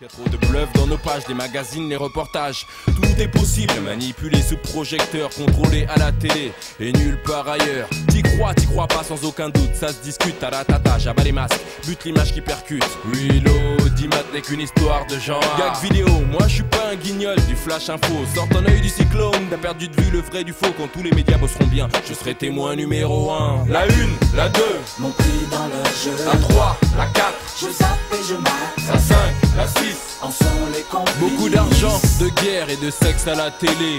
Y a trop de bluff dans nos pages, les magazines, les reportages. Tout est possible, manipulé sous projecteur, contrôlé à la télé et nulle part ailleurs. T'y crois, t'y crois pas sans aucun doute, ça se discute à la tata, j'abats les masques, bute l'image qui percute. Reload, Dimat n'est qu'une histoire de genre. Gag vidéo, moi je suis pas un guignol du flash info. Sors ton œil du cyclone, t'as perdu de vue le vrai du faux quand tous les médias bosseront bien. Je serai témoin numéro 1. La 1, la 2, Mon prix dans leur jeu. la 3, la 4, Je zappe et je mate. la 5, la 6. En sont les complices. Beaucoup d'argent, de guerre et de sexe à la télé.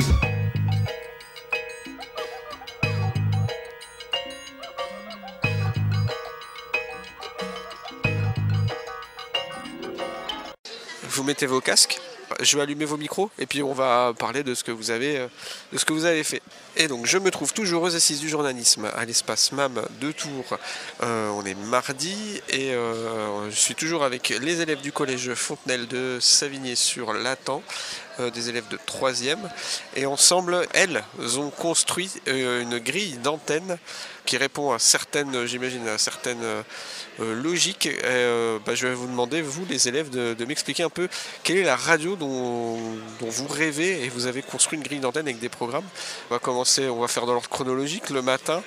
Vous mettez vos casques, je vais allumer vos micros et puis on va parler de ce que vous avez, euh, de ce que vous avez fait. Et donc je me trouve toujours aux assises du journalisme à l'espace MAM de Tours. Euh, on est mardi et euh, je suis toujours avec les élèves du collège Fontenelle de Savigné-sur-Latan, euh, des élèves de 3e. Et ensemble, elles ont construit euh, une grille d'antenne qui répond à certaines, j'imagine, à certaines euh, euh, logiques. Euh, bah, je vais vous demander, vous les élèves, de, m'expliquer un peu quelle est la radio dont, vous rêvez et vous avez construit une grille d'antenne avec des programmes. On va commencer, on va faire dans l'ordre chronologique le matin.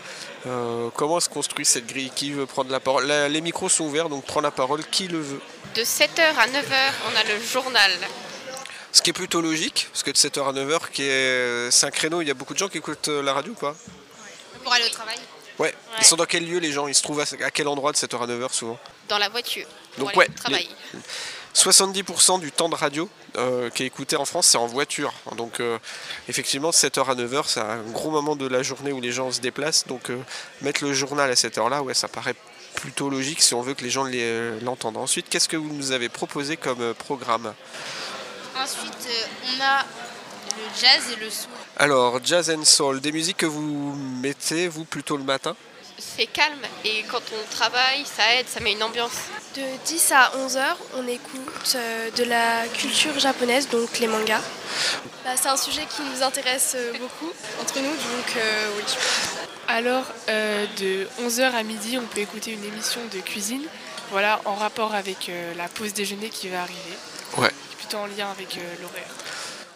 Euh, comment se construit cette grille? Qui veut prendre la parole? Les micros sont ouverts, donc prends la parole qui le veut? De 7h à 9h, on a le journal. Ce qui est plutôt logique, parce que de 7h à 9h, qui est... c'est un créneau, il y a beaucoup de gens qui écoutent euh, la radio ou pas Pour aller au travail Ouais. Ils sont dans quel lieu les gens? Ils se trouvent à, quel endroit de 7h à 9h souvent? Dans la voiture. Pour Donc aller ouais, au travail. 70% du temps de radio euh, qui est écouté en France, c'est en voiture. Donc euh, effectivement, 7h à 9h, c'est un gros moment de la journée où les gens se déplacent. Donc euh, mettre le journal à cette heure-là, ouais, ça paraît plutôt logique si on veut que les gens euh, l'entendent. Ensuite, qu'est-ce que vous nous avez proposé comme euh, programme? Ensuite, euh, on a le jazz et le soul. Alors, jazz and soul, des musiques que vous mettez, vous, plutôt le matin C'est calme et quand on travaille, ça aide, ça met une ambiance. De 10 à 11 heures, on écoute euh, de la culture japonaise, donc les mangas. Bah, c'est un sujet qui nous intéresse euh, beaucoup entre nous, donc euh, oui. Alors, euh, de 11h à midi, on peut écouter une émission de cuisine, voilà, en rapport avec euh, la pause déjeuner qui va arriver. En lien avec euh, l'horaire.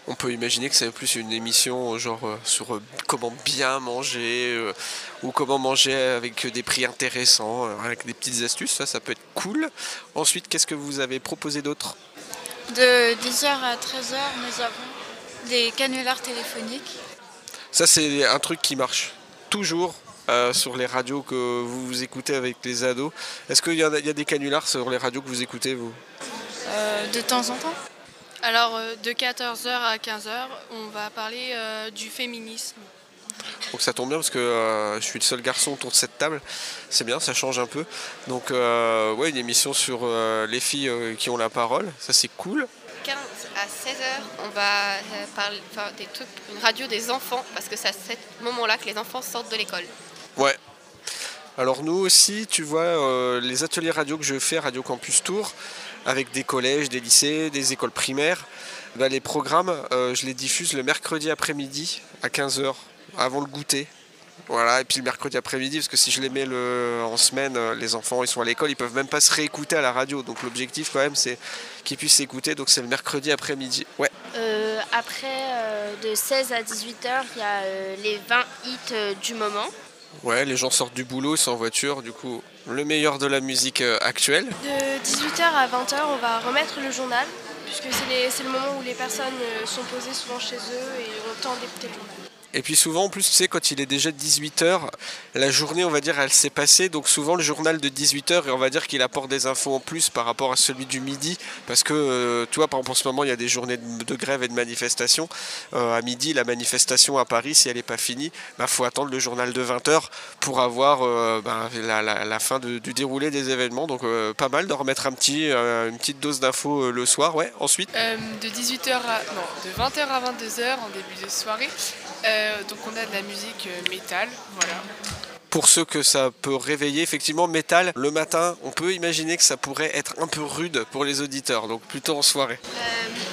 On peut imaginer que c'est plus une émission euh, genre euh, sur euh, comment bien manger euh, ou comment manger avec des prix intéressants, euh, avec des petites astuces, ça, ça peut être cool. Ensuite, qu'est-ce que vous avez proposé d'autre? De 10h à 13h, nous avons des canulars téléphoniques. Ça, c'est un truc qui marche toujours euh, sur les radios que vous, vous écoutez avec les ados. Est-ce qu'il y, a- il y a des canulars sur les radios que vous écoutez, vous? Euh, de temps en temps. Alors, euh, de 14h à 15h, on va parler euh, du féminisme. Donc ça tombe bien parce que euh, je suis le seul garçon autour de cette table. C'est bien, ça change un peu. Donc euh, ouais, une émission sur euh, les filles euh, qui ont la parole, ça c'est cool. 15 à 16h, on va euh, parler enfin, des trucs, une radio des enfants, parce que c'est à ce moment-là que les enfants sortent de l'école. Ouais. Alors nous aussi, tu vois, euh, les ateliers radio que je fais Radio Campus Tour, avec des collèges, des lycées, des écoles primaires, bah, les programmes, euh, je les diffuse le mercredi après-midi à 15h, avant le goûter. Voilà, et puis le mercredi après-midi, parce que si je les mets en semaine, euh, les enfants ils sont à l'école, ils peuvent même pas se réécouter à la radio. Donc l'objectif quand même c'est qu'ils puissent s'écouter, donc c'est le mercredi après-midi. Après, de 16 à 18 heures, il y a les 20 hits du moment. Ouais, les gens sortent du boulot, ils en voiture, du coup le meilleur de la musique euh, actuelle. De 18h à 20h, on va remettre le journal, puisque c'est le moment où les personnes euh, sont posées souvent chez eux et ont le temps d'écouter le journal. Et puis souvent, en plus, tu sais, quand il est déjà 18h, la journée, on va dire, elle s'est passée. Donc souvent, le journal de 18h, et on va dire qu'il apporte des infos en plus par rapport à celui du midi. Parce que, euh, tu vois, par exemple, en ce moment, il y a des journées de, grève et de manifestation. Euh, à midi, la manifestation à Paris, si elle n'est pas finie, il faut attendre le journal de 20h pour avoir euh, ben, la, fin du déroulé des événements. Donc euh, pas mal de remettre un petit, une petite dose d'infos le soir. Ouais, ensuite. De 18h à. Non, de 20h à 22h en début de soirée. Euh, donc on a de la musique euh, métal, voilà. pour ceux que ça peut réveiller, effectivement, métal, le matin, on peut imaginer que ça pourrait être un peu rude pour les auditeurs, donc plutôt en soirée.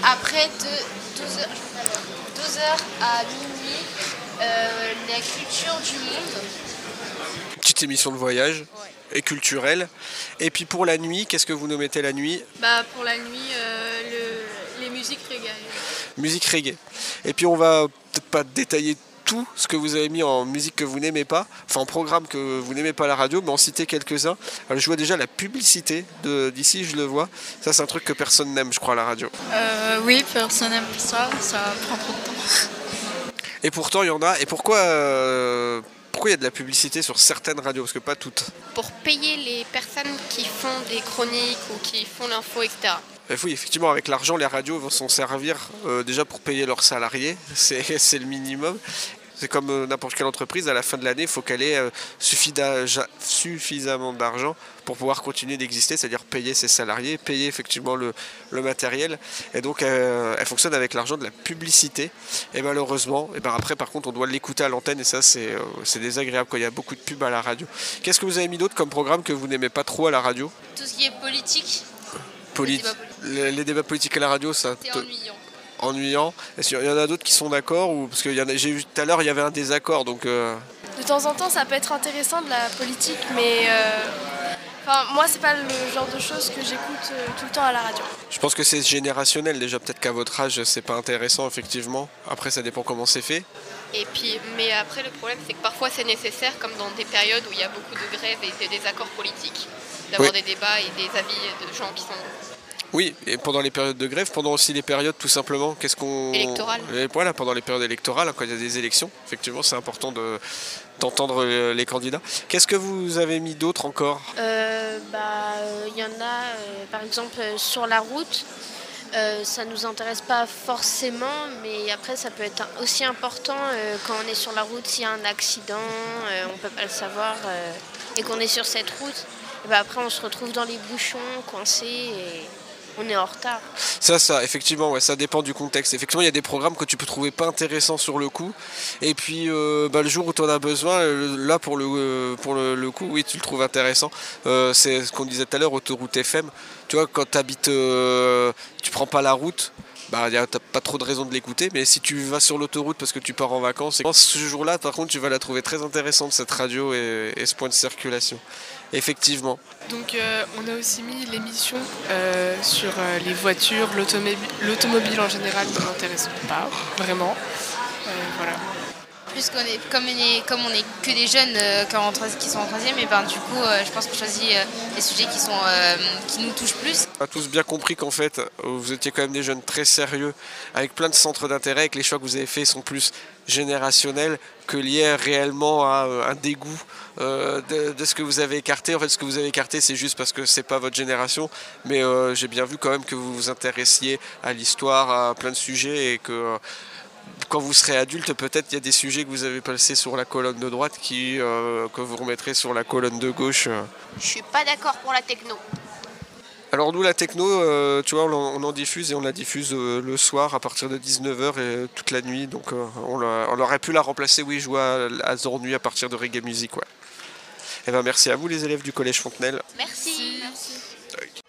Après, de 12h, à minuit, euh, la culture du monde. Petite émission de voyage. et culturel. Et puis pour la nuit, qu'est-ce que vous nous mettez la nuit? Bah pour la nuit, euh, le- les musiques reggae. Musique reggae. Et puis on va peut-être pas détailler tout ce que vous avez mis en musique que vous n'aimez pas, enfin en programme que vous n'aimez pas à la radio, mais en citer quelques-uns. Alors, je vois déjà la publicité d'ici, je le vois. Ça c'est un truc que personne n'aime, je crois, à la radio. Euh, oui, personne n'aime ça, ça prend trop de temps. Et pourtant il y en a. Et pourquoi euh, pourquoi il y a de la publicité sur certaines radios? Parce que pas toutes. Pour payer les personnes qui font des chroniques ou qui font l'info, etc. Et oui, effectivement, avec l'argent, les radios vont s'en servir euh, déjà pour payer leurs salariés, c'est le minimum. C'est comme euh, n'importe quelle entreprise, à la fin de l'année, il faut qu'elle ait euh, suffisamment d'argent pour pouvoir continuer d'exister, c'est-à-dire payer ses salariés, payer effectivement le, le matériel. Et donc, euh, elle fonctionne avec l'argent de la publicité. Et malheureusement, et ben après, par contre, on doit l'écouter à l'antenne et ça, c'est euh, désagréable quand il y a beaucoup de pubs à la radio. Qu'est-ce que vous avez mis d'autre comme programme que vous n'aimez pas trop à la radio? Tout ce qui est politique, les, les débats politiques à la radio, ça c'est te- ennuyant. ennuyant. Est-ce qu'il y en a d'autres qui sont d'accord ou parce que y en a- j'ai vu tout à l'heure il y avait un désaccord donc euh, De temps en temps, ça peut être intéressant de la politique, mais euh, enfin, moi, c'est pas le genre de choses que j'écoute euh, tout le temps à la radio. je pense que c'est générationnel déjà peut-être qu'à votre âge c'est pas intéressant effectivement. Après ça dépend comment c'est fait. Et puis, mais après, le problème, c'est que parfois, c'est nécessaire, comme dans des périodes où il y a beaucoup de grèves et des désaccords politiques, d'avoir Oui. des débats et des avis de gens qui sont. Oui, et pendant les périodes de grève, pendant aussi les périodes tout simplement, qu'est-ce qu'on Électorales. Voilà, pendant les périodes électorales, quand il y a des élections, effectivement, c'est important de d'entendre euh, les candidats. Qu'est-ce que vous avez mis d'autre encore? Euh, bah, euh, il y en a, euh, par exemple, sur la route. Ça nous intéresse pas forcément, mais après ça peut être aussi important quand on est sur la route, s'il y a un accident, on peut pas le savoir, et qu'on est sur cette route. Et bah, après on se retrouve dans les bouchons, coincés, et on est en retard. Ça, ça, effectivement, ça dépend du contexte. Effectivement, il y a des programmes que tu peux trouver pas intéressants sur le coup. Et puis, euh, bah, le jour où tu en as besoin, euh, là, pour le, euh, le, coup, oui, tu le trouves intéressant. C'est ce qu'on disait tout à l'heure, autoroute FM. Tu vois, quand tu habites, tu prends pas la route, bah, t'as pas trop de raison de l'écouter. Mais si tu vas sur l'autoroute parce que tu pars en vacances, ce jour-là, par contre, tu vas la trouver très intéressante, cette radio et ce point de circulation. Effectivement. Donc euh, on a aussi mis l'émission euh, sur euh, les voitures, l'automobile en général ne m'intéresse pas vraiment. Euh, voilà. Puisqu'on est comme on est comme on est que des jeunes euh, qui, sont en troisième, et ben du coup, euh, je pense qu'on choisit euh, les sujets qui sont euh, qui nous touchent plus. A tous bien compris qu'en fait, vous étiez quand même des jeunes très sérieux, avec plein de centres d'intérêt, et que les choix que vous avez faits sont plus générationnels que liés réellement à euh, un dégoût euh, de, ce que vous avez écarté. En fait, ce que vous avez écarté, c'est juste parce que c'est pas votre génération, mais euh, j'ai bien vu quand même que vous vous intéressiez à l'histoire, à plein de sujets, et que quand vous serez adulte, peut-être il y a des sujets que vous avez passés sur la colonne de droite qui, que vous remettrez sur la colonne de gauche. Je suis pas d'accord pour la techno. Alors nous la techno, euh, tu vois, on en, diffuse et on la diffuse euh, le soir à partir de 19h et euh, toute la nuit. Donc on, aurait pu la remplacer, oui, jouer à, à Zor Nuit à partir de Reggae Music, ouais. Et ben merci à vous les élèves du collège Fontenelle. Merci.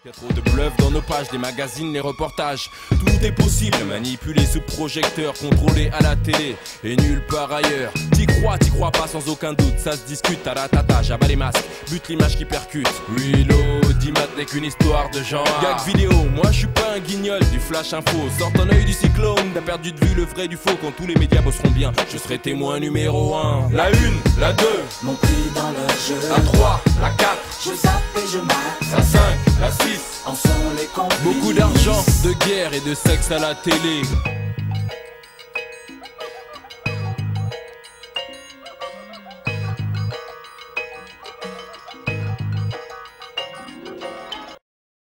A trop de bluff dans nos pages, les magazines, les reportages. Tout est possible, manipulé sous projecteur, contrôlé à la télé et nulle part ailleurs. T'y crois, t'y crois pas sans aucun doute, ça se discute, taratata, j'abats les masques, bute l'image qui percute. Oui, l'audimat n'est qu'une histoire de genre. Gag vidéo, moi je suis pas un guignol du flash info. Sors ton œil du cyclone, t'as perdu de vue le vrai du faux. Quand tous les médias bosseront bien, je serai témoin numéro 1. La 1, la 2, Mon dans le jeu. la 3, la 4, Je zappe et je mate. De guerre et de sexe à la télé.